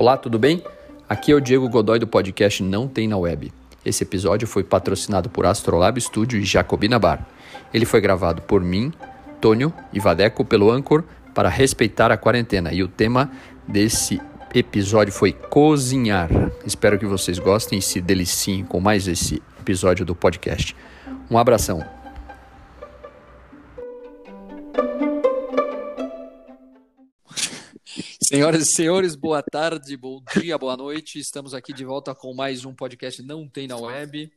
Olá, tudo bem? Aqui é o Diego Godoy do podcast Não Tem na Web. Esse episódio foi patrocinado por Astrolab Studio e Jacobina Bar. Ele foi gravado por mim, Tônio e Vadeco pelo Anchor para respeitar a quarentena e o tema desse episódio foi cozinhar. Espero que vocês gostem e se deliciem com mais esse episódio do podcast. Um abração. Senhoras e senhores, boa tarde, bom dia, boa noite. Estamos aqui de volta com mais um podcast Não Tem na Web.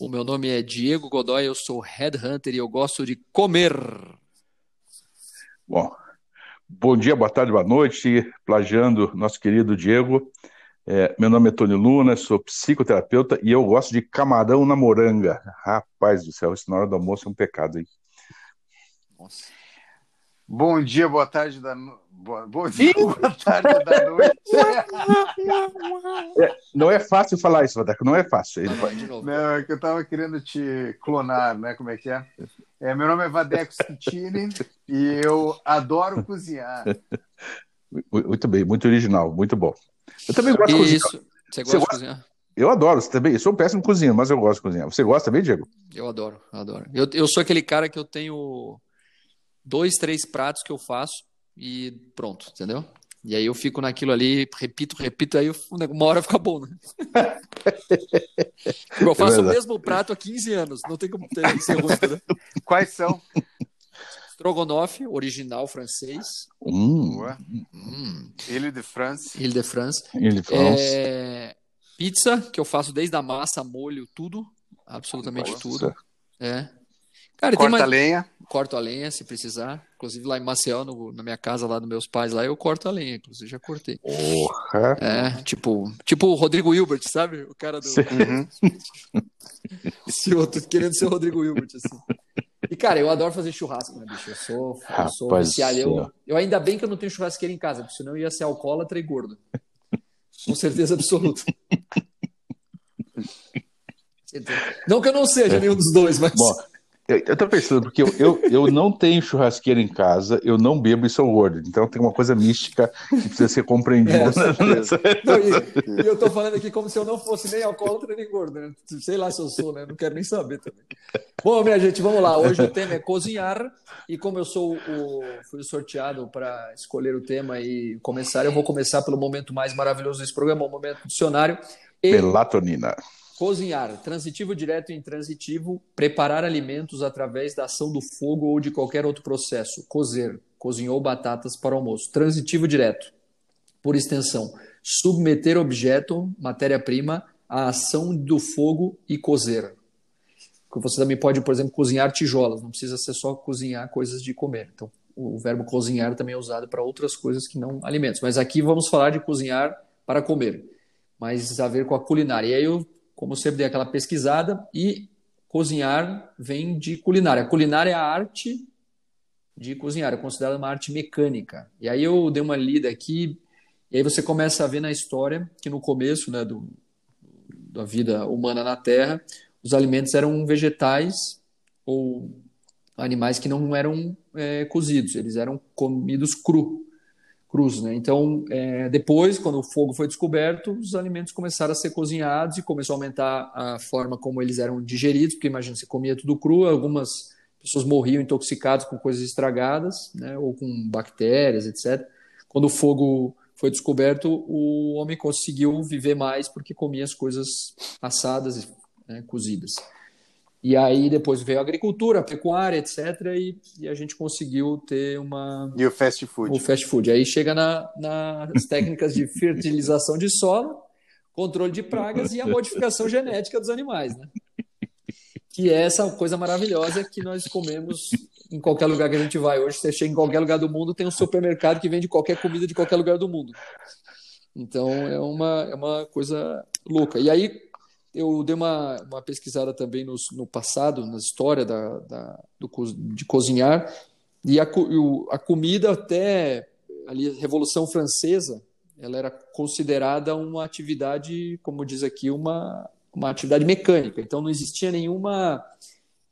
O meu nome é Diego Godoy, eu sou Headhunter e eu gosto de comer. Bom, bom dia, boa tarde, boa noite. Plagiando nosso querido Diego. É, meu nome é Tony Luna, sou psicoterapeuta e eu gosto de camarão na moranga. Rapaz do céu, isso na hora do almoço é um pecado, hein? Nossa. Bom dia, boa tarde da boa, bom dia, boa tarde da noite. É, não é fácil falar isso, Vadeco, não é fácil. Ele vai... Não, é que eu estava querendo te clonar, né? Como é que é? é meu nome é Vadeco Schittini e eu adoro cozinhar. Muito bem, muito original, muito bom. Eu também gosto de Isso. cozinhar. Você gosta Você de gosta? cozinhar? Eu adoro, você também. Eu sou um péssimo cozinheiro, mas eu gosto de cozinhar. Você gosta também, Diego? Eu adoro, eu adoro. Eu, eu sou aquele cara que eu tenho dois, três pratos que eu faço e pronto, entendeu? E aí eu fico naquilo ali, repito, repito, aí eu- uma hora fica bom, né? eu faço o verdade. mesmo prato há 15 anos, não tem como ter ser ruim, entendeu? Quais são? Strogonoff, original francês, Hum, Boa. hum, Ile de France. Ile de France. ele France. É, pizza, que eu faço desde a massa, molho, tudo, absolutamente Nossa. tudo. É. Cara, e tem Corta mais... lenha. Corto a lenha se precisar. Inclusive lá em Maceió, no- na minha casa lá dos meus pais, lá eu corto a lenha, inclusive já cortei. Porra. É, tipo, tipo o Rodrigo Hilbert, sabe? O cara do Uhum. esse outro querendo ser o Rodrigo Hilbert assim. E cara, eu adoro fazer churrasco, né, bicho? Eu sou, eu sou do Eu, eu ainda bem que eu não tenho churrasqueira em casa, porque senão eu ia ser alcoólatra e gordo. Com certeza absoluta. Não que eu não seja nenhum dos dois, mas Bom, eu, eu tô pensando, porque eu, eu, eu não tenho churrasqueira em casa, eu não bebo e sou gordo. Então tem uma coisa mística que precisa ser compreendida. É, nessa- Não, e, e eu tô falando aqui como se eu não fosse nem alcoólatra nem gordo, né? Sei lá se eu sou, né? Não quero nem saber também. Bom, minha gente, vamos lá. Hoje o tema é cozinhar. E como eu sou o fui sorteado para escolher o tema e começar, eu vou começar pelo momento mais maravilhoso desse programa, o momento do dicionário. E Melatonina. Cozinhar, transitivo direto e intransitivo, preparar alimentos através da ação do fogo ou de qualquer outro processo. Cozer, cozinhou batatas para o almoço. Transitivo direto por extensão, submeter objeto, matéria-prima, à ação do fogo e cozer. Você também pode, por exemplo, cozinhar tijolos, não precisa ser só cozinhar coisas de comer. Então, o verbo cozinhar também é usado para outras coisas que não alimentos. Mas aqui vamos falar de cozinhar para comer, mas a ver com a culinária. E aí eu, como sempre, dei aquela pesquisada e cozinhar vem de culinária. Culinária é a arte de cozinhar, é considerada uma arte mecânica. E aí eu dei uma lida aqui, e aí você começa a ver na história que no começo né, do, da vida humana na Terra, os alimentos eram vegetais ou animais que não eram é, cozidos, eles eram comidos cru, crus. Né? Então, é, depois, quando o fogo foi descoberto, os alimentos começaram a ser cozinhados e começou a aumentar a forma como eles eram digeridos, porque imagina, você comia tudo cru, algumas pessoas morriam intoxicadas com coisas estragadas, né, ou com bactérias, etc. Quando o fogo foi descoberto, o homem conseguiu viver mais porque comia as coisas assadas, né, cozidas. E aí depois veio a agricultura, a pecuária, etc. E, e a gente conseguiu ter uma E o fast food. o fast food. Aí chega na, nas técnicas de fertilização de solo, controle de pragas e a modificação genética dos animais, né? Que é essa coisa maravilhosa que nós comemos em qualquer lugar que a gente vai. Hoje você chega em qualquer lugar do mundo, tem um supermercado que vende qualquer comida de qualquer lugar do mundo. Então é uma, é uma coisa louca. E aí eu dei uma, uma pesquisada também no, no passado, na história da, da, do, de cozinhar, e a, a comida até ali, a Revolução Francesa, ela era considerada uma atividade, como diz aqui, uma, uma atividade mecânica. Então não existia nenhuma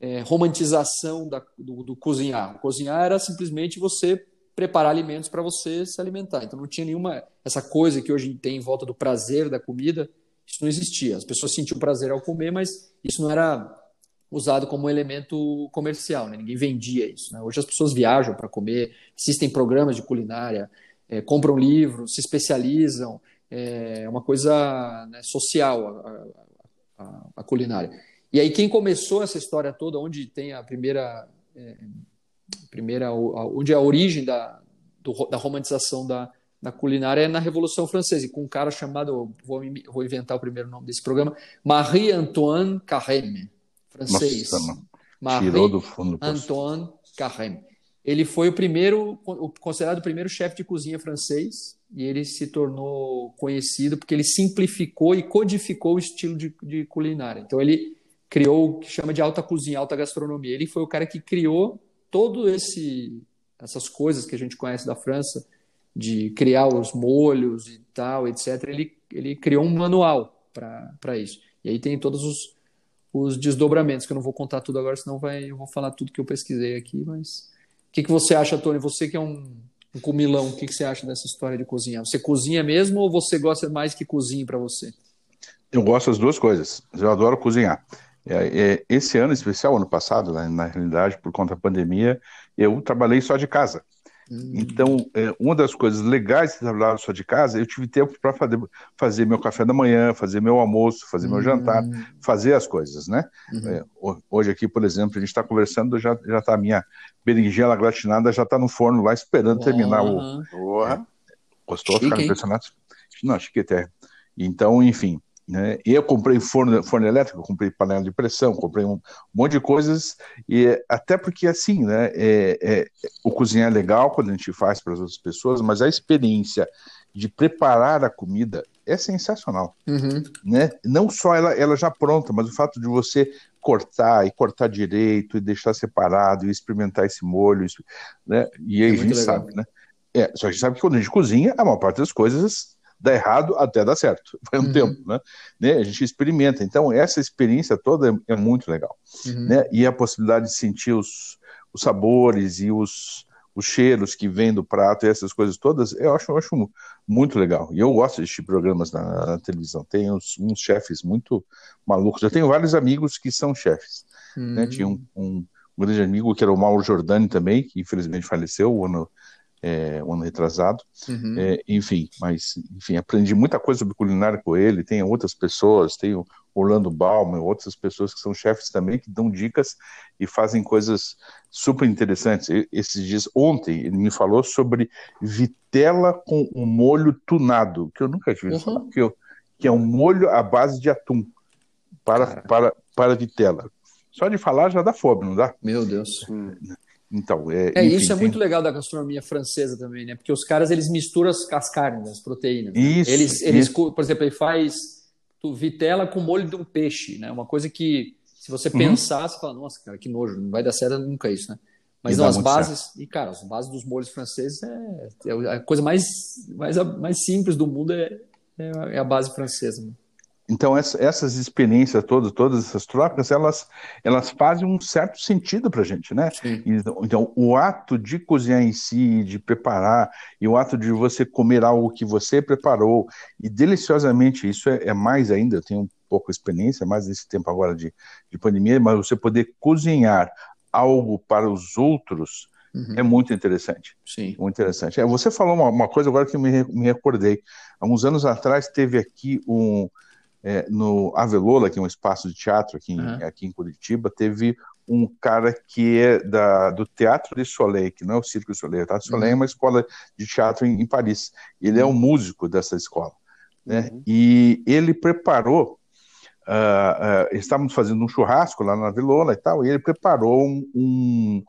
é, romantização da, do, do cozinhar. O cozinhar era simplesmente você preparar alimentos para você se alimentar. Então não tinha nenhuma essa coisa que hoje tem em volta do prazer da comida, isso não existia. As pessoas sentiam prazer ao comer, mas isso não era usado como elemento comercial, né? ninguém vendia isso. Né? Hoje as pessoas viajam para comer, existem programas de culinária, é, compram livros, se especializam, é uma coisa né, social a, a, a, culinária. E aí quem começou essa história toda, onde tem a primeira, é, primeira onde é a origem da, do, da romantização da, da culinária é na Revolução Francesa, e com um cara chamado, vou, vou inventar o primeiro nome desse programa, Marie-Antoine Carême francês. Marie-Antoine Carême. Ele foi o primeiro, considerado o primeiro chefe de cozinha francês, e ele se tornou conhecido porque ele simplificou e codificou o estilo de, de culinária. Então ele criou o que chama de alta cozinha, alta gastronomia. Ele foi o cara que criou todo esse essas coisas que a gente conhece da França, de criar os molhos e tal, etc. Ele, ele criou um manual para isso. E aí tem todos os, os desdobramentos, que eu não vou contar tudo agora, senão vai, eu vou falar tudo que eu pesquisei aqui, mas... O que, que você acha, Tony? Você que é um, um comilão, o que, que você acha dessa história de cozinhar? Você cozinha mesmo ou você gosta mais que cozinhe para você? Eu gosto das duas coisas. Eu adoro cozinhar. É, é, esse ano especial, ano passado, né, na realidade, por conta da pandemia, eu trabalhei só de casa. Então, é, uma das coisas legais de trabalhar só de casa, eu tive tempo para fazer, fazer meu café da manhã, fazer meu almoço, fazer meu jantar, hum. fazer as coisas, né? Uhum. É, hoje aqui, por exemplo, a gente está conversando, já já está a minha berinjela gratinada, já está no forno lá esperando uhum. terminar o. Uhum. Gostou? Ficaram impressionados? Não, chiquete. É. Então, enfim, né? E eu comprei forno, forno elétrico, comprei panela de pressão, comprei um monte de coisas, e até porque assim, né, é, é, o cozinhar é legal quando a gente faz para as outras pessoas, mas a experiência de preparar a comida é sensacional, uhum. né? Não só ela, ela já pronta, mas o fato de você cortar e cortar direito e deixar separado e experimentar esse molho, né? E aí é a gente legal. sabe, né? É, só que a gente sabe que quando a gente cozinha, a maior parte das coisas dá errado até dar certo. Vai um uhum. tempo, né? né? A gente experimenta. Então, essa experiência toda é, é muito legal. Uhum. Né? E a possibilidade de sentir os, os sabores e os, os cheiros que vêm do prato e essas coisas todas, eu acho, eu acho muito legal. E eu gosto de assistir programas na, na televisão. Tem uns, uns, chefes muito malucos. Eu tenho vários amigos que são chefes. Uhum. Né? Tinha um, um, um, grande amigo que era o Mauro Giordani também, que infelizmente faleceu o ano é, um ano retrasado. Uhum. É, enfim, mas enfim, aprendi muita coisa sobre culinária com ele. Tem outras pessoas, tem o Orlando Bauman, outras pessoas que são chefes também, que dão dicas e fazem coisas super interessantes. Esses dias, ontem, ele me falou sobre vitela com um molho tunado, que eu nunca tinha visto uhum. falar, que, eu, que é um molho à base de atum para, para, para vitela. Só de falar já dá fome, não dá? Meu Deus. Então, é, é enfim, isso é tem... muito legal da gastronomia francesa também, né? Porque os caras eles misturam as, carnes, as proteínas. Né? Isso, eles, eles, por exemplo, ele faz vitela com molho de um peixe, né? Uma coisa que se você uhum. pensar, você fala, nossa, cara, que nojo, não vai dar certo nunca isso, né? Mas não, as bases, certo. e cara, as bases dos molhos franceses é, é a coisa mais, mais, mais simples do mundo é, é a base francesa. Né? Então, essas experiências todas, todas essas trocas, elas, elas fazem um certo sentido para a gente, né? Então, então, o ato de cozinhar em si, de preparar, e o ato de você comer algo que você preparou, e deliciosamente, isso é, é mais ainda, eu tenho um pouco de experiência, mais nesse tempo agora de, de pandemia, mas você poder cozinhar algo para os outros, Uhum. É muito interessante. Sim. Muito interessante. É, você falou uma, uma, coisa agora que eu me, me recordei. Há uns anos atrás teve aqui um, é, no Avelola, que é um espaço de teatro aqui em, uhum. aqui em Curitiba, teve um cara que é da, do Teatro de Soleil, que não é o Circo de Soleil, o Teatro de Soleil uhum. é uma escola de teatro em, em Paris. Ele é um músico dessa escola. Né? Uhum. E ele preparou, uh, uh, estávamos fazendo um churrasco lá na Avelola e tal, e ele preparou um, um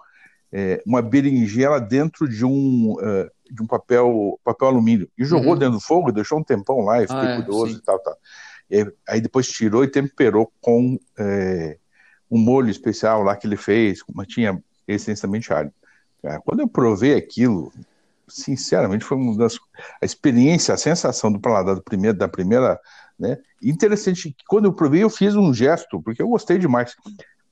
é, uma berinjela dentro de um, uh, de um papel, papel alumínio e jogou uhum. dentro do fogo, deixou um tempão lá e fiquei ah, é, curioso e tal, tal. Aí depois tirou e temperou com é, um molho especial lá que ele fez, como tinha essencialmente alho. Quando eu provei aquilo, sinceramente, foi uma das a experiência, a sensação do paladar do primeiro, da primeira, né? Interessante quando eu provei, eu fiz um gesto, porque eu gostei demais.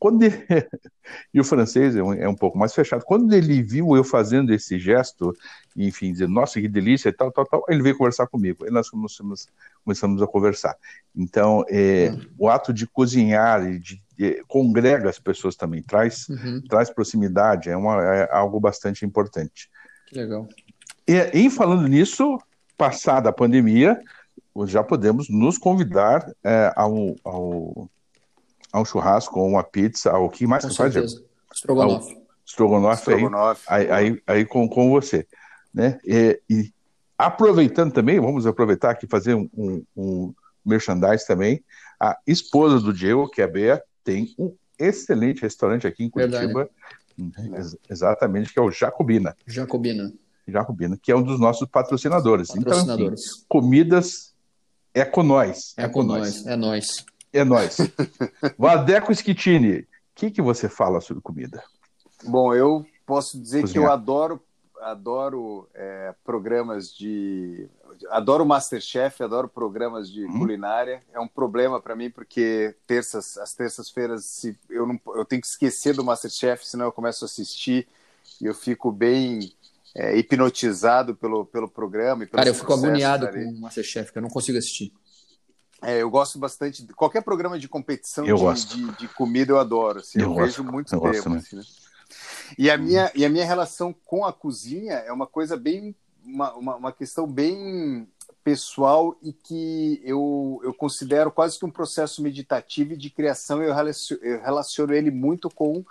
Quando ele... e o francês é um, é um, pouco mais fechado. Quando ele viu eu fazendo esse gesto, enfim, dizendo, nossa, que delícia e tal, tal, tal, ele veio conversar comigo. E nós começamos, começamos a conversar. Então, é, uhum. o ato de cozinhar e de, de, congrega as pessoas também, traz, uhum. traz proximidade, é, uma, é algo bastante importante. Que legal. E, em falando nisso, passada a pandemia, já podemos nos convidar é, ao, ao, ao churrasco, ou uma pizza, ao que mais com você certeza. faz? Estrogonofe. Estrogonofe, Estrogonofe. Aí, aí, aí, aí, com, com você. Né? E, e, aproveitando também, vamos aproveitar aqui fazer um, um, um merchandise também. A esposa do Diego, que é a Bea, tem um excelente restaurante aqui em Curitiba. Verdade. Exatamente, que é o Jacobina. Jacobina. Jacobina, que é um dos nossos patrocinadores. Patrocinadores. Então, assim, comidas é com nós. É, é com nós. É nós. É nós. Vadeco Schittini, o que, que você fala sobre comida? Bom, eu posso dizer Cozinhar. que eu adoro, adoro é, programas de. Adoro Masterchef, adoro programas de hum. culinária. É um problema para mim porque terças, as terças-feiras eu não, eu tenho que esquecer do Masterchef, senão eu começo a assistir e eu fico bem é, hipnotizado pelo, pelo programa. Cara, eu fico agoniado com o Masterchef, que eu não consigo assistir. É, eu gosto bastante. De, qualquer programa de competição de, de, de, comida eu adoro. Assim, eu, eu vejo muito tempo. Assim, né? E a, minha, e a minha relação com a cozinha é uma coisa bem. Uma, uma, uma questão bem pessoal e que eu, eu considero quase que um processo meditativo e de criação. Eu relaciono, eu relaciono ele muito com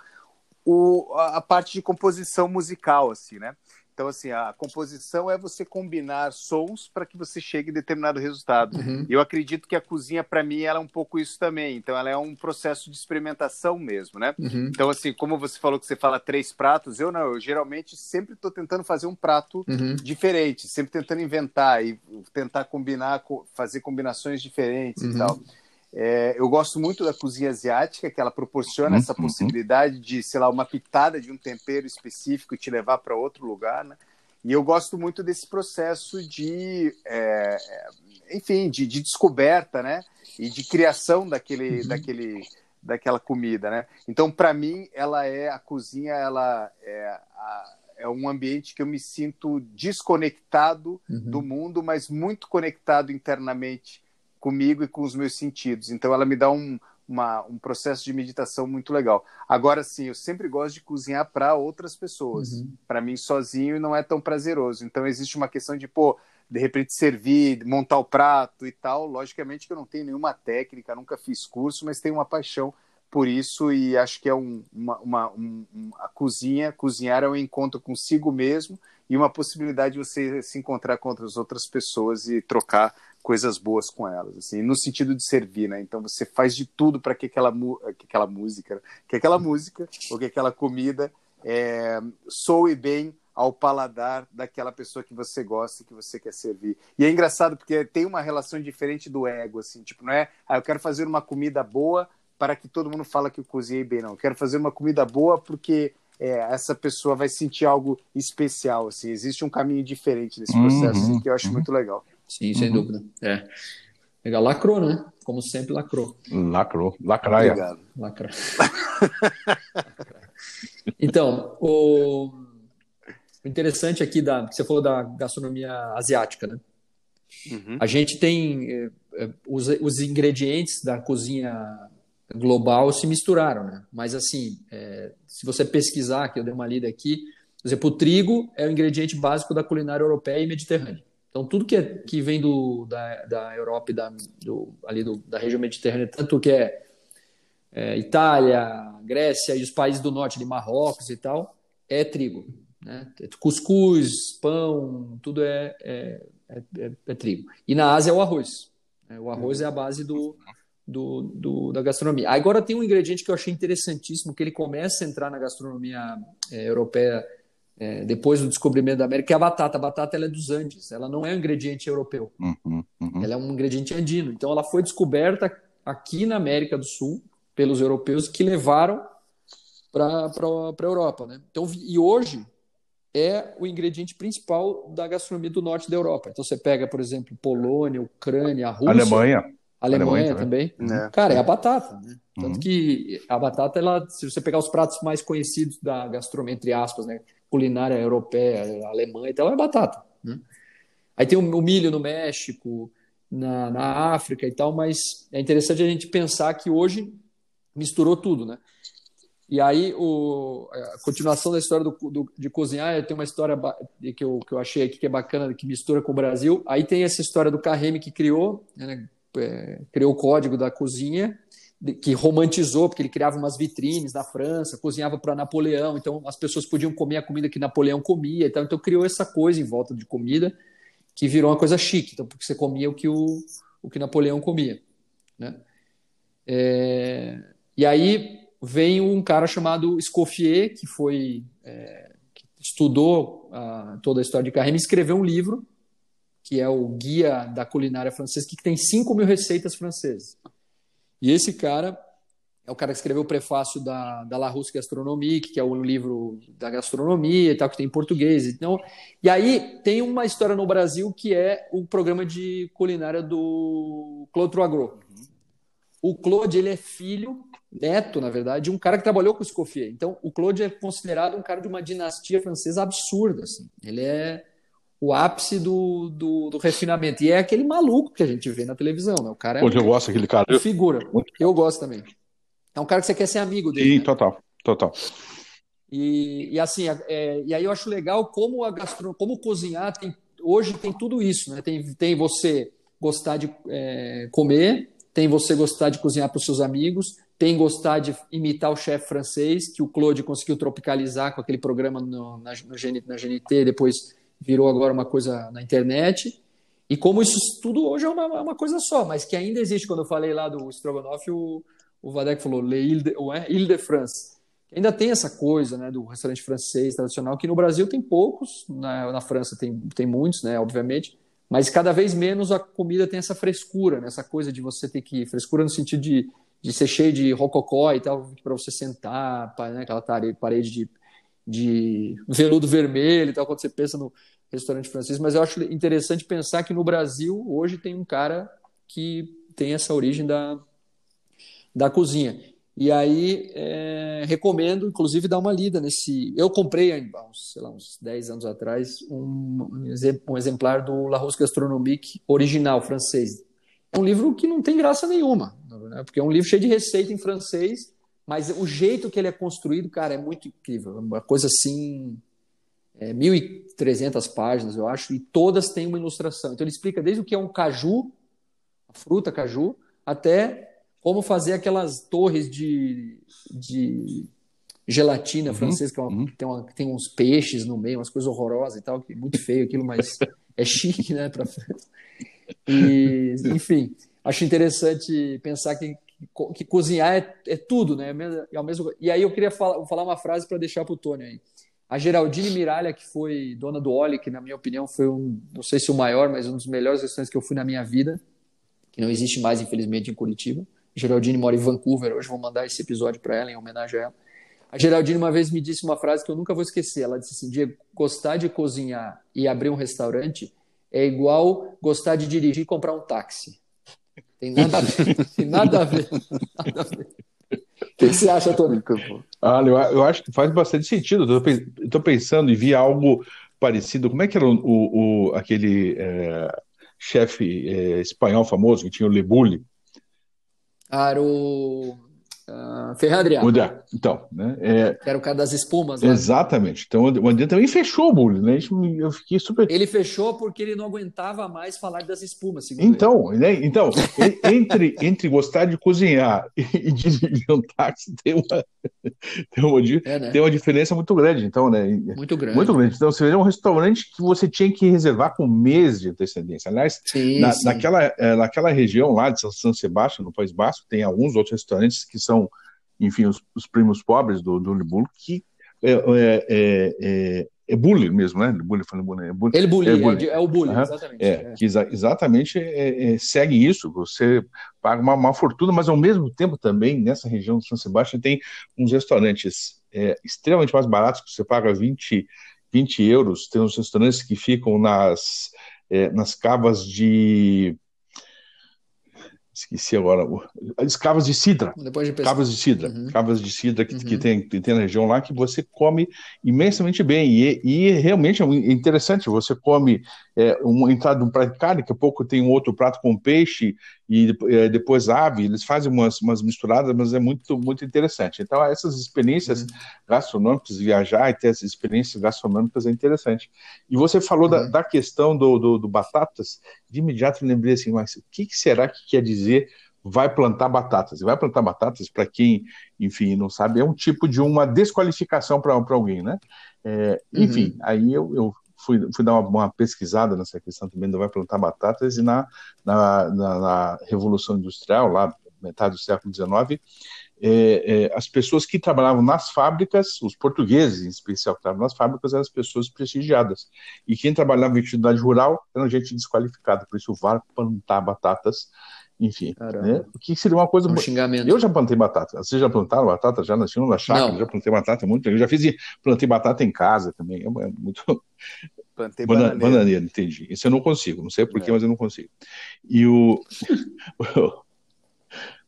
o, a parte de composição musical, assim, né? Então, assim, a composição é você combinar sons para que você chegue a determinado resultado. Uhum. Eu acredito que a cozinha, para mim, ela é um pouco isso também. Então, ela é um processo de experimentação mesmo, né? Uhum. Então, assim, como você falou que você fala três pratos, eu não, eu geralmente sempre estou tentando fazer um prato uhum. diferente, sempre tentando inventar e tentar combinar, fazer combinações diferentes e uhum. tal. É, eu gosto muito da cozinha asiática, que ela proporciona essa uhum. possibilidade de, sei lá, uma pitada de um tempero específico e te levar para outro lugar, né? E eu gosto muito desse processo de, é, é, enfim, de, de, descoberta, né? E de criação daquele, uhum. daquele, daquela comida, né? Então, para mim, ela é a cozinha, ela é, a, é um ambiente que eu me sinto desconectado uhum. do mundo, mas muito conectado internamente comigo e com os meus sentidos. Então ela me dá um, uma, um processo de meditação muito legal. Agora sim, eu sempre gosto de cozinhar para outras pessoas. Uhum. Para mim sozinho não é tão prazeroso. Então existe uma questão de, pô, de repente servir, montar o prato e tal. Logicamente que eu não tenho nenhuma técnica, nunca fiz curso, mas tenho uma paixão por isso e acho que é um, uma, uma um, a cozinha, cozinhar é um encontro consigo mesmo e uma possibilidade de você se encontrar com outras outras pessoas e trocar coisas boas com elas, assim, no sentido de servir, né? Então você faz de tudo para que aquela, que aquela música, que aquela música ou que aquela comida é, soe bem ao paladar daquela pessoa que você gosta e que você quer servir. E é engraçado porque tem uma relação diferente do ego, assim, tipo, não é, ah, eu quero fazer uma comida boa para que todo mundo fala que eu cozinhei bem, não. Eu quero fazer uma comida boa porque é, essa pessoa vai sentir algo especial, assim. Existe um caminho diferente nesse processo uhum, assim, que eu acho uhum. muito legal. Sim, sem uhum. dúvida. É. Legal, lacrou, né? Como sempre, lacrou. Lacrou, lacraia. Obrigado. Lacra. então, o... o interessante aqui da que você falou da gastronomia asiática, né? Uhum. A gente tem eh, eh, os, os ingredientes da cozinha global se misturaram, né? Mas assim, é, se você pesquisar, que eu dei uma lida aqui, por exemplo, o trigo é o ingrediente básico da culinária europeia e mediterrânea. Então, tudo que, é, que vem do, da, da Europa e da, do, ali do, da região mediterrânea, tanto que é, é, Itália, Grécia e os países do norte, de Marrocos e tal, é trigo. Né? É cuscuz, pão, tudo é, é, é, é trigo. E na Ásia é o arroz. Né? O arroz é a base do, do, do, da gastronomia. Agora tem um ingrediente que eu achei interessantíssimo, que ele começa a entrar na gastronomia é, europeia é, depois do descobrimento da América, que é a batata. A batata ela é dos Andes, ela não é um ingrediente europeu. Uhum, uhum. Ela é um ingrediente andino. Então ela foi descoberta aqui na América do Sul pelos europeus que levaram para a Europa. Né? Então, e hoje é o ingrediente principal da gastronomia do norte da Europa. Então você pega, por exemplo, Polônia, Ucrânia, Rússia. Alemanha. Alemanha, Alemanha também. também. É. Cara, é a batata. Né? Tanto uhum. que a batata, ela, se você pegar os pratos mais conhecidos da gastronomia, entre aspas, né? Culinária europeia, alemã e tal, é batata. Né? Aí tem o, milho no México, na, na África e tal, mas é interessante a gente pensar que hoje misturou tudo, né? E aí, o, a continuação da história do, do, de cozinhar, tem uma história que eu, que eu achei aqui que é bacana, que mistura com o Brasil. Aí tem essa história do Carreme que criou, né, é, criou o código da cozinha, que romantizou, porque ele criava umas vitrines na França, cozinhava para Napoleão, então as pessoas podiam comer a comida que Napoleão comia, então, então criou essa coisa em volta de comida que virou uma coisa chique, então, porque você comia o que, o, o que Napoleão comia. Né? É, e aí vem um cara chamado Escoffier, que foi é, que estudou a, toda a história de Carême, escreveu um livro que é o Guia da Culinária Francesa, que tem 5 mil receitas francesas. E esse cara é o cara que escreveu o prefácio da, da La Russe Gastronomique, que é o livro da gastronomia e tal, que tem em português. Então, e aí tem uma história no Brasil que é o programa de culinária do Claude Troagro. O Claude, ele é filho, neto, na verdade, de um cara que trabalhou com o Escoffier. Então, o Claude é considerado um cara de uma dinastia francesa absurda. Assim. Ele é o ápice do, do, do, refinamento. E é aquele maluco que a gente vê na televisão, né? O cara é Hoje eu gosto daquele cara. Figura. Eu gosto também. É um cara que você quer ser amigo dele. Sim, né? total, total. E, e assim, é, e aí eu acho legal como a gastronomia, como cozinhar tem, hoje tem tudo isso, né? Tem, tem você gostar de é, comer, tem você gostar de cozinhar para os seus amigos, tem gostar de imitar o chefe francês, que o Claude conseguiu tropicalizar com aquele programa no, na, no GNT, depois virou agora uma coisa na internet. E como isso tudo hoje é uma, é uma coisa só, mas que ainda existe. Quando eu falei lá do Strogonoff, o, o Vadek falou Le Ile de? Ile de France. Ainda tem essa coisa né, do restaurante francês tradicional, que no Brasil tem poucos, na, na França tem, tem muitos, né, obviamente, mas cada vez menos a comida tem essa frescura, né, essa coisa de você ter que. Frescura no sentido de, de ser cheio de rococó e tal, para você sentar, né, aquela parede de de veludo vermelho e tal, quando você pensa no restaurante francês, mas eu acho interessante pensar que no Brasil hoje tem um cara que tem essa origem da, da cozinha. E aí é, recomendo, inclusive, dar uma lida nesse. Eu comprei sei lá, uns 10 anos atrás um, um exemplar do La Rose Gastronomique original francês. É um livro que não tem graça nenhuma, né? porque é um livro cheio de receita em francês mas o jeito que ele é construído, cara, é muito incrível. Uma coisa assim. É, 1.300 páginas, eu acho, e todas têm uma ilustração. Então ele explica desde o que é um caju, a fruta caju, até como fazer aquelas torres de, de gelatina uhum, francesa, que, é uma, uhum. tem, uma, tem, uns peixes no meio, umas coisas horrorosas e tal, que é muito feio aquilo, mas é chique, né? Pra... E, enfim, acho interessante pensar que que cozinhar é, é tudo, né? E, ao mesmo, e aí eu queria falar, falar uma frase para deixar para o Tony aí. A Geraldine Miralha, que foi dona do Oli, que na minha opinião foi um, não sei se o maior, mas um dos melhores restaurantes que eu fui na minha vida, que não existe mais, infelizmente, em Curitiba. A Geraldine mora em Vancouver, hoje vou mandar esse episódio para ela, em homenagem a ela. A Geraldine uma vez me disse uma frase que eu nunca vou esquecer. Ela disse assim: Diego, gostar de cozinhar e abrir um restaurante é igual gostar de dirigir e comprar um táxi. Tem nada a ver. Tem nada a ver. Nada a ver. O que você acha, Tony? Ah, eu, eu acho que faz bastante sentido. Estou pensando em ver algo parecido. Como é que era o, o, o aquele é, chefe é, espanhol famoso que tinha o Lebule? Ah, era o Uh, Ferran Adrià. Então, né? É... Era o cara das espumas. Né? Exatamente. Então, o Adrià também fechou o bullying, né? Eu fiquei super. Ele fechou porque ele não aguentava mais falar das espumas, Então, né? então entre, entre gostar de cozinhar e um táxi, tem uma, tem uma, é, né? tem uma diferença muito grande. Então, né? Muito grande. Muito grande. Então, você vê um restaurante que você tinha que reservar com meses de antecedência. Aliás, sim, na, sim. Naquela, é, naquela região lá de São Sebastião, no País Basco, tem alguns outros restaurantes que são enfim, os, os primos pobres do, do Libulo, que é, é, é, é, é bullying mesmo, né? Bullying, falando bullying, é bullying. Ele bullying, é, bullying. é, o bullying, uhum. exatamente. É, que exa exatamente é, segue isso, você paga uma, uma, fortuna, mas ao mesmo tempo também, nessa região do São Sebastião, tem uns restaurantes extremamente mais baratos, que você paga 20, 20 euros, tem uns restaurantes que ficam nas, nas cavas de esqueci agora, as cavas de cidra. Depois de cavas de cidra. Uhum. Cavas de cidra que, uhum. que, tem, que tem na região lá que você come imensamente bem. E, e realmente é interessante, você come é, uma entrada de um prato de carne, daqui a pouco tem um outro prato com peixe e é, depois ave, eles fazem umas, umas misturadas, mas é muito, muito interessante. Então, essas experiências uhum. gastronômicas, viajar e ter essas experiências gastronômicas é interessante. E você falou da, uhum. da questão do, do, do, batatas, de imediato eu lembrei assim, mas o que, que será que quer dizer vai plantar batatas? E vai plantar batatas, para quem, enfim, não sabe, é um tipo de uma desqualificação para alguém, né? É, enfim, uhum. aí eu, eu fui, fui dar uma, uma, pesquisada nessa questão também do vai plantar batatas e na, na, na, na Revolução Industrial, lá metade do século XIX, é, é, as pessoas que trabalhavam nas fábricas, os portugueses em especial que trabalhavam nas fábricas, eram as pessoas prestigiadas. E quem trabalhava em atividade rural era gente desqualificada, por isso vai plantar batatas enfim, né? o que seria uma coisa um xingamento. Eu já plantei batata. Vocês já plantaram batata? Já nasceu na chácara? Já plantei batata muito. Eu já fiz, plantei batata em casa também. É, é muito. Plantei bananeira. bananeira. entendi. Isso eu não consigo. Não sei porquê, é. mas eu não consigo. E o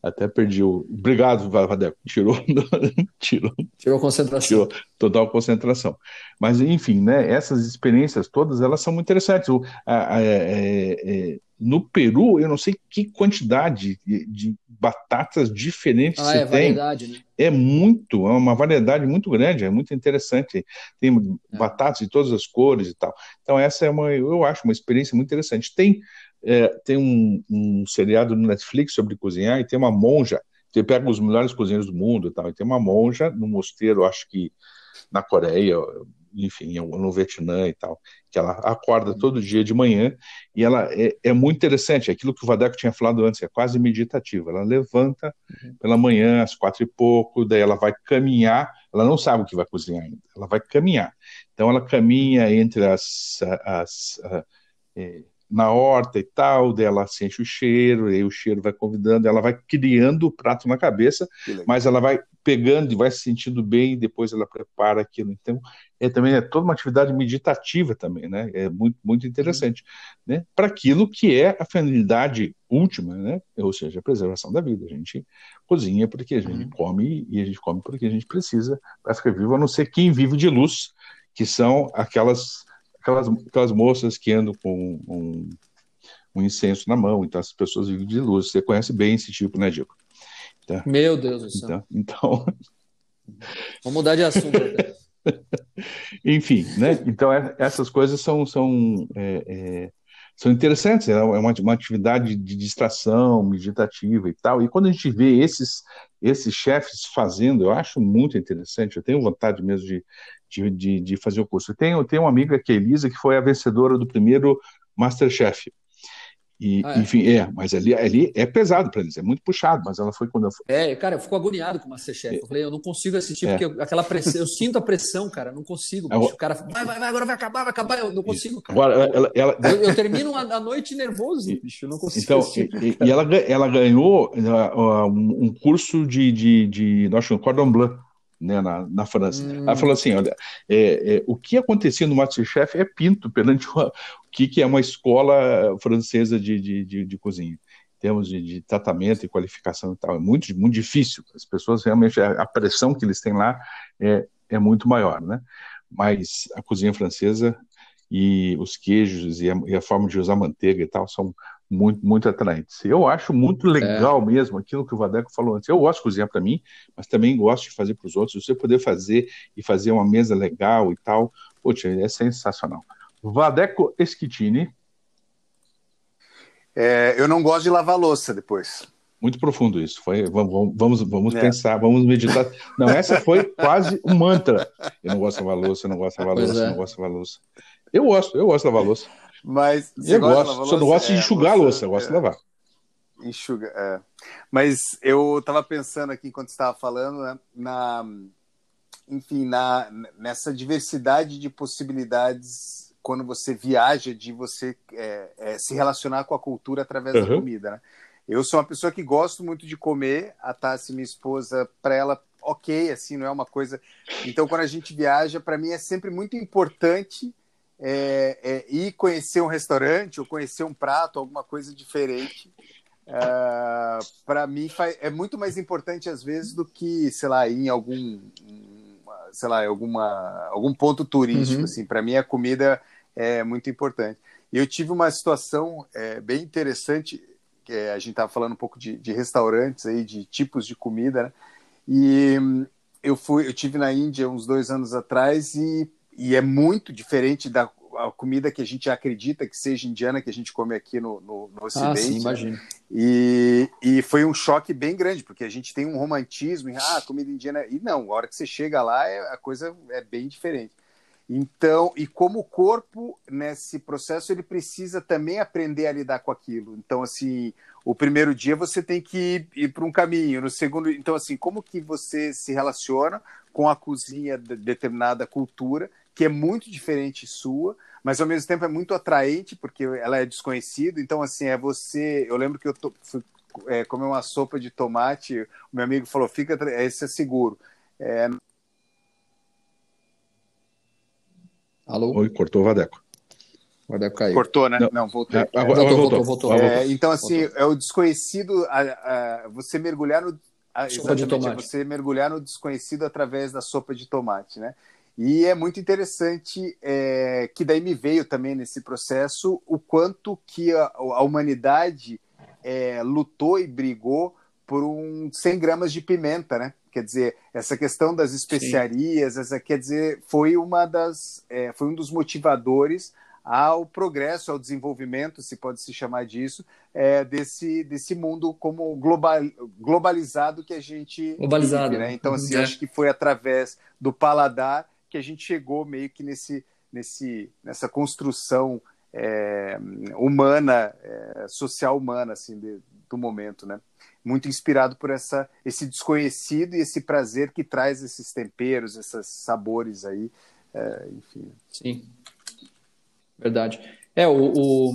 Até perdi o. Obrigado, Vadeco. Tirou, tirou. Tirou concentração. Tirou total concentração. Mas, enfim, né, essas experiências todas elas são muito interessantes. O, a, a, é, é, no Peru, eu não sei que quantidade de, de batatas diferentes ah, você é, tem. Né? É muito, é uma variedade muito grande, é muito interessante. Tem é. batatas de todas as cores e tal. Então, essa é uma, eu acho, uma experiência muito interessante. Tem é, tem um, um, seriado no Netflix sobre cozinhar e tem uma monja, que pega os melhores cozinheiros do mundo e tal, e tem uma monja no mosteiro, acho que na Coreia, enfim, no Vietnã e tal, que ela acorda todo dia de manhã e ela é, é muito interessante, aquilo que o Vadeco tinha falado antes, é quase meditativa. Ela levanta uhum. pela manhã, às quatro e pouco, daí ela vai caminhar, ela não sabe o que vai cozinhar ainda, ela vai caminhar. Então ela caminha entre as, as, as é, na horta e tal, dela sente o cheiro, e aí o cheiro vai convidando, ela vai criando o prato na cabeça, mas ela vai pegando e vai se sentindo bem, e depois ela prepara aquilo. Então, é também é toda uma atividade meditativa também, né? É muito, muito interessante, uhum. né? Para aquilo que é a finalidade última, né? Ou seja, a preservação da vida. A gente cozinha porque a gente uhum. come e a gente come porque a gente precisa para ficar vivo, a não ser quem vive de luz, que são aquelas aquelas, aquelas moças que andam com um, um incenso na mão, então as pessoas vivem de luz. Você conhece bem esse tipo, né, Diego? Então, Meu Deus do céu. Então, então... Vamos mudar de assunto. Enfim, né? Então é, essas coisas são são é, é, são interessantes. É uma, uma atividade de distração meditativa e tal. E quando a gente vê esses esses chefes fazendo, eu acho muito interessante. Eu tenho vontade mesmo de, de, de, de fazer o curso. Eu tenho, tenho uma amiga que é Elisa, que foi a vencedora do primeiro Masterchef. E, ah, é. Enfim, é, mas ali, ali é pesado para eles, é muito puxado, mas ela foi quando eu fui. É, cara, eu fico agoniado com o Masterchef. Eu falei, eu não consigo assistir, é. porque aquela pressão, eu sinto a pressão, cara, não consigo. Agora, o cara vai, vai, vai, agora vai acabar, vai acabar, eu não consigo, cara. Agora, ela, ela... Eu, eu, termino a, noite nervoso, bicho, eu não consigo. Então, e, e, ela, ela ganhou uh, um curso de, de, de, de Cordon Bleu né, na, na França. Hum. Ela falou assim: olha, é, é, o que acontecia no Masterchef é pinto perante o, o que, que é uma escola francesa de, de, de, de cozinha. Em termos de, de, tratamento e qualificação e tal, é muito, muito difícil. As pessoas realmente, a, a pressão que eles têm lá é, é muito maior, né? Mas a cozinha francesa e os queijos e a, e a forma de usar manteiga e tal são muito, muito atraentes. Eu acho muito legal é. mesmo aquilo que o Vadeco falou antes. Eu gosto de cozinhar para mim, mas também gosto de fazer para os outros. Você poder fazer e fazer uma mesa legal e tal, putz, é sensacional. Vadeco Esquitini. É, eu não gosto de lavar louça depois. Muito profundo isso. Foi, vamos, vamos, vamos é. pensar, vamos meditar. Não, essa foi quase um mantra. Eu não gosto de lavar louça, eu não gosto de lavar louça, eu não gosto de lavar louça. Eu gosto, eu gosto de lavar louça. Mas eu gosto, só não gosto de é, enxugar a louça, eu gosto de é. lavar. Enxuga, é. Mas eu estava pensando aqui enquanto estava falando, né, na, enfim, na, nessa diversidade de possibilidades quando você viaja, de você é, é, se relacionar com a cultura através uhum. da comida, né? Eu sou uma pessoa que gosto muito de comer, a Tassi, minha esposa, para ela, ok, assim, não é uma coisa. Então, quando a gente viaja, para mim é sempre muito importante é, é, ir conhecer um restaurante ou conhecer um prato, alguma coisa diferente, uh, para mim é muito mais importante às vezes do que, sei lá, em algum, sei lá, alguma algum ponto turístico. Uhum. Assim, para mim a comida é muito importante. E eu tive uma situação é, bem interessante. É, a gente estava falando um pouco de, de, restaurantes aí, de tipos de comida, né? E eu fui, eu tive na Índia uns dois anos atrás e, e é muito diferente da comida que a gente acredita que seja indiana que a gente come aqui no, no, no Ocidente. Ah, sim, imagino. E, e foi um choque bem grande, porque a gente tem um romantismo em ah, comida indiana. E não, a hora que você chega lá, é, a coisa é bem diferente. Então, e como o corpo nesse processo ele precisa também aprender a lidar com aquilo. Então, assim, o primeiro dia você tem que ir, ir para um caminho, no segundo, então assim, como que você se relaciona com a cozinha de determinada cultura que é muito diferente sua, mas ao mesmo tempo é muito atraente, porque ela é desconhecida. Então, assim, é você. Eu lembro que eu to... fui é, comer uma sopa de tomate, o meu amigo falou: fica, esse é seguro. É... Alô? Oi, cortou o Vadeco. O Vadeco caiu. Cortou, né? Não, Não voltou. É, agora, voltou, voltou, voltou, voltou. É, então, assim, voltou. é o desconhecido, a, a, você mergulhar no. A, sopa de tomate. Você mergulhar no desconhecido através da sopa de tomate, né? E é muito interessante é, que daí me veio também nesse processo o quanto que a, a humanidade é, lutou e brigou por um 100 gramas de pimenta, né? Quer dizer, essa questão das especiarias, essa, quer dizer, foi uma das, é, foi um dos motivadores ao progresso, ao desenvolvimento, se pode se chamar disso, é, desse, desse mundo como global, globalizado que a gente globalizado. Vive, né? Então, assim, é. acho que foi através do paladar que a gente chegou meio que nesse, nesse, nessa construção é, humana, é, social humana, assim, de, do momento, né? Muito inspirado por essa, esse desconhecido e esse prazer que traz esses temperos, esses sabores aí, é, enfim. Sim, verdade. É, o, o,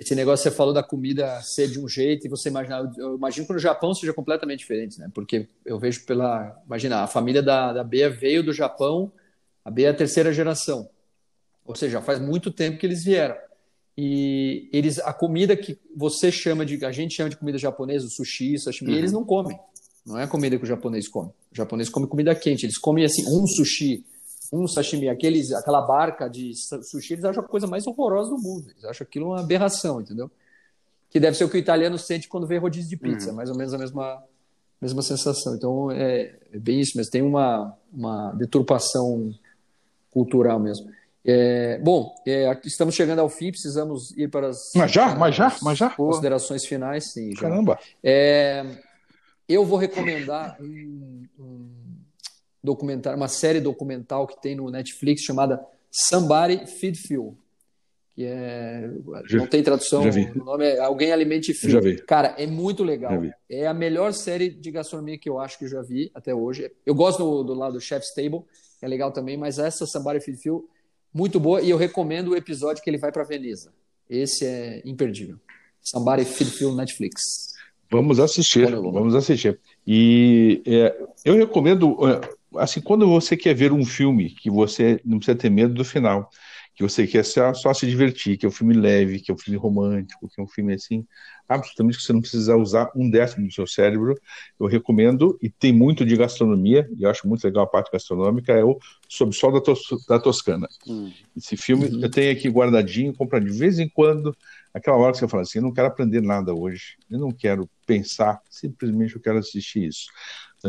esse negócio que você falou da comida ser de um jeito e você imaginar, eu imagino que no Japão seja completamente diferente, né? Porque eu vejo pela, imagina, a família da, da Bea veio do Japão, a Bea é a terceira geração, ou seja, faz muito tempo que eles vieram. E eles, a comida que você chama de, a gente chama de comida japonesa, o sushi, sashimi, uhum. eles não comem. Não é a comida que o japonês come. O japonês come comida quente. Eles comem assim um sushi um sashimi, aqueles, aquela barca de sushi, eles acham a coisa mais horrorosa do mundo. Eles acham aquilo uma aberração, entendeu? Que deve ser o que o italiano sente quando vê rodízio de pizza, uhum. mais ou menos a mesma, mesma sensação. Então, é, é bem isso mesmo. Tem uma, uma deturpação cultural mesmo. É, bom, é, estamos chegando ao fim, precisamos ir para as. Mas já? Mas já? Mas já? Considerações finais, sim. Já. Caramba! É, eu vou recomendar um, um documentário, uma série documental que tem no Netflix chamada Somebody Feed Phil. Que é. Já, não tem tradução, o nome é Alguém Alimente Phil. Já vi. Cara, é muito legal. É a melhor série de gastronomia que eu acho que eu já vi até hoje. Eu gosto do, do lado do Chef's Table, é legal também, mas essa Somebody Feed Phil, muito boa, e eu recomendo o episódio que ele vai para Veneza. Esse é imperdível. Somebody Feed Phil Netflix. Vamos assistir, vamos assistir. E é, eu recomendo assim, quando você quer ver um filme que você não precisa ter medo do final, que você quer só, só se divertir, que é um filme leve, que é um filme romântico, que é um filme assim, absolutamente que você não precisa usar um décimo do seu cérebro, eu recomendo, e tem muito de gastronomia, e eu acho muito legal a parte gastronômica, é o Sob Sol da, Tos da Toscana. Hum. Esse filme uhum. eu tenho aqui guardadinho, comprar de vez em quando, aquela hora que você fala assim, eu não quero aprender nada hoje, eu não quero pensar, simplesmente eu quero assistir isso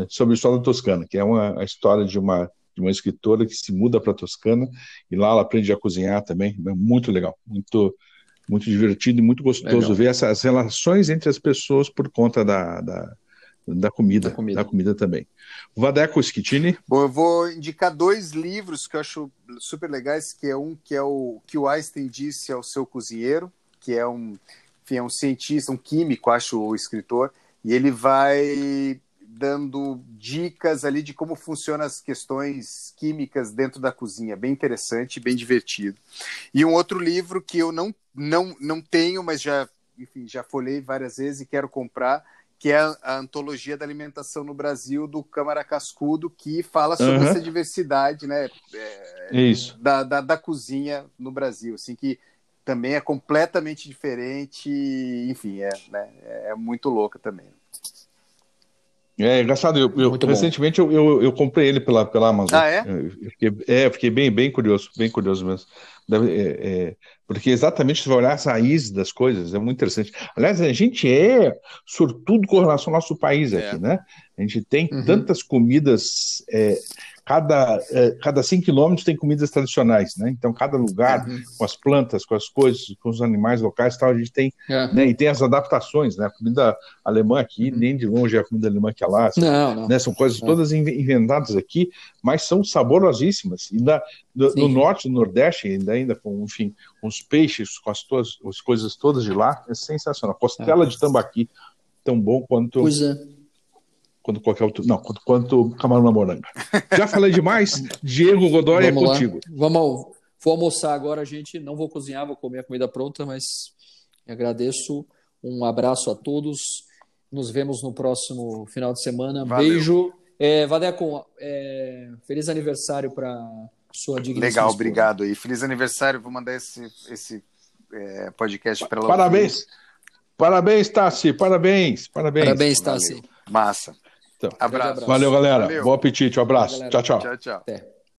sobre a história da Toscana, que é uma a história de uma de uma escritora que se muda para a Toscana e lá ela aprende a cozinhar também, é muito legal, muito muito divertido e muito gostoso legal. ver essas relações entre as pessoas por conta da, da, da comida, da comida, da comida também. Vadeco Schittini. Bom, eu vou indicar dois livros que eu acho super legais, que é um que é o que o Einstein disse ao seu cozinheiro, que é um, enfim, é um cientista, um químico, acho o escritor, e ele vai dando dicas ali de como funcionam as questões químicas dentro da cozinha. Bem interessante, bem divertido. E um outro livro que eu não, não, não tenho, mas já, enfim, já folhei várias vezes e quero comprar, que é a Antologia da Alimentação no Brasil, do Câmara Cascudo, que fala sobre uhum. essa diversidade né, é, Isso. Da, da, da, cozinha no Brasil. Assim, que também é completamente diferente, enfim, é, né, é muito louca também. É engraçado, eu, eu recentemente eu, eu, eu, comprei ele pela, pela Amazon. Ah, é? Eu fiquei, é, fiquei bem, bem curioso, bem curioso mesmo. Deve, é, é, porque exatamente se vai olhar as raízes das coisas, é muito interessante. Aliás, a gente é sortudo com relação ao nosso país aqui, é. né? A gente tem uhum. tantas comidas é, cada, é, cada cinco quilômetros tem comidas tradicionais, né? Então, cada lugar, uhum. com as plantas, com as coisas, com os animais locais tal, a gente tem, uhum. né? E tem as adaptações, né? A comida alemã aqui, uhum. nem de longe é a comida alemã que é lá. Não, não. Né? São coisas todas inventadas aqui, mas são saborosíssimas. E na, no, no, norte, no nordeste, ainda, ainda com, enfim, com os peixes, com as, tuas, as coisas todas de lá, é sensacional. Costela de tambaqui, tão bom quanto... Pois é quanto qualquer outro. Não, quanto, quanto camarão na moranga. Já falei demais. Diego Godoy é contigo. Vamos, vou almoçar agora, gente. Não vou cozinhar, vou comer a comida pronta, mas agradeço. Um abraço a todos. Nos vemos no próximo final de semana. Valeu. Beijo. É, Vadeco, é, feliz aniversário para sua digníssima Legal, obrigado aí. Feliz aniversário. Vou mandar esse, esse é, podcast para ela. Parabéns. Parabéns, Tassi. Parabéns. Parabéns. Parabéns, Tassi. Massa. Então, abraço. Valeu, galera. Valeu. Bom apetite. Um abraço. Valeu, tchau, tchau. Tchau, tchau. Até.